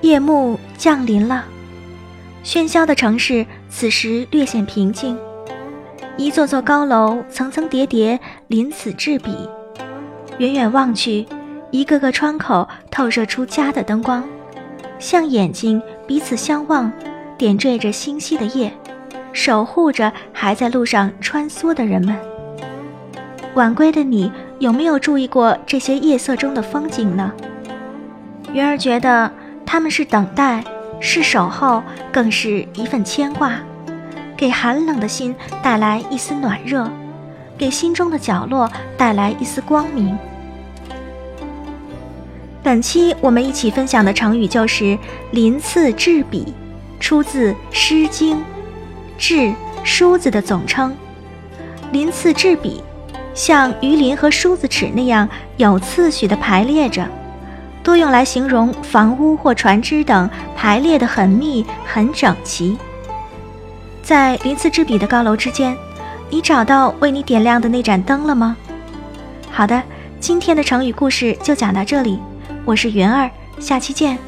夜幕降临了。喧嚣的城市此时略显平静，一座座高楼层层叠叠，鳞次栉比。远远望去，一个个窗口透射出家的灯光，像眼睛彼此相望，点缀着星稀的夜，守护着还在路上穿梭的人们。晚归的你，有没有注意过这些夜色中的风景呢？云儿觉得他们是等待。是守候，更是一份牵挂，给寒冷的心带来一丝暖热，给心中的角落带来一丝光明。本期我们一起分享的成语就是“鳞次栉比”，出自《诗经》，栉，梳子的总称。鳞次栉比，像鱼鳞和梳子齿那样有次序地排列着。多用来形容房屋或船只等排列的很密、很整齐。在鳞次栉比的高楼之间，你找到为你点亮的那盏灯了吗？好的，今天的成语故事就讲到这里，我是云儿，下期见。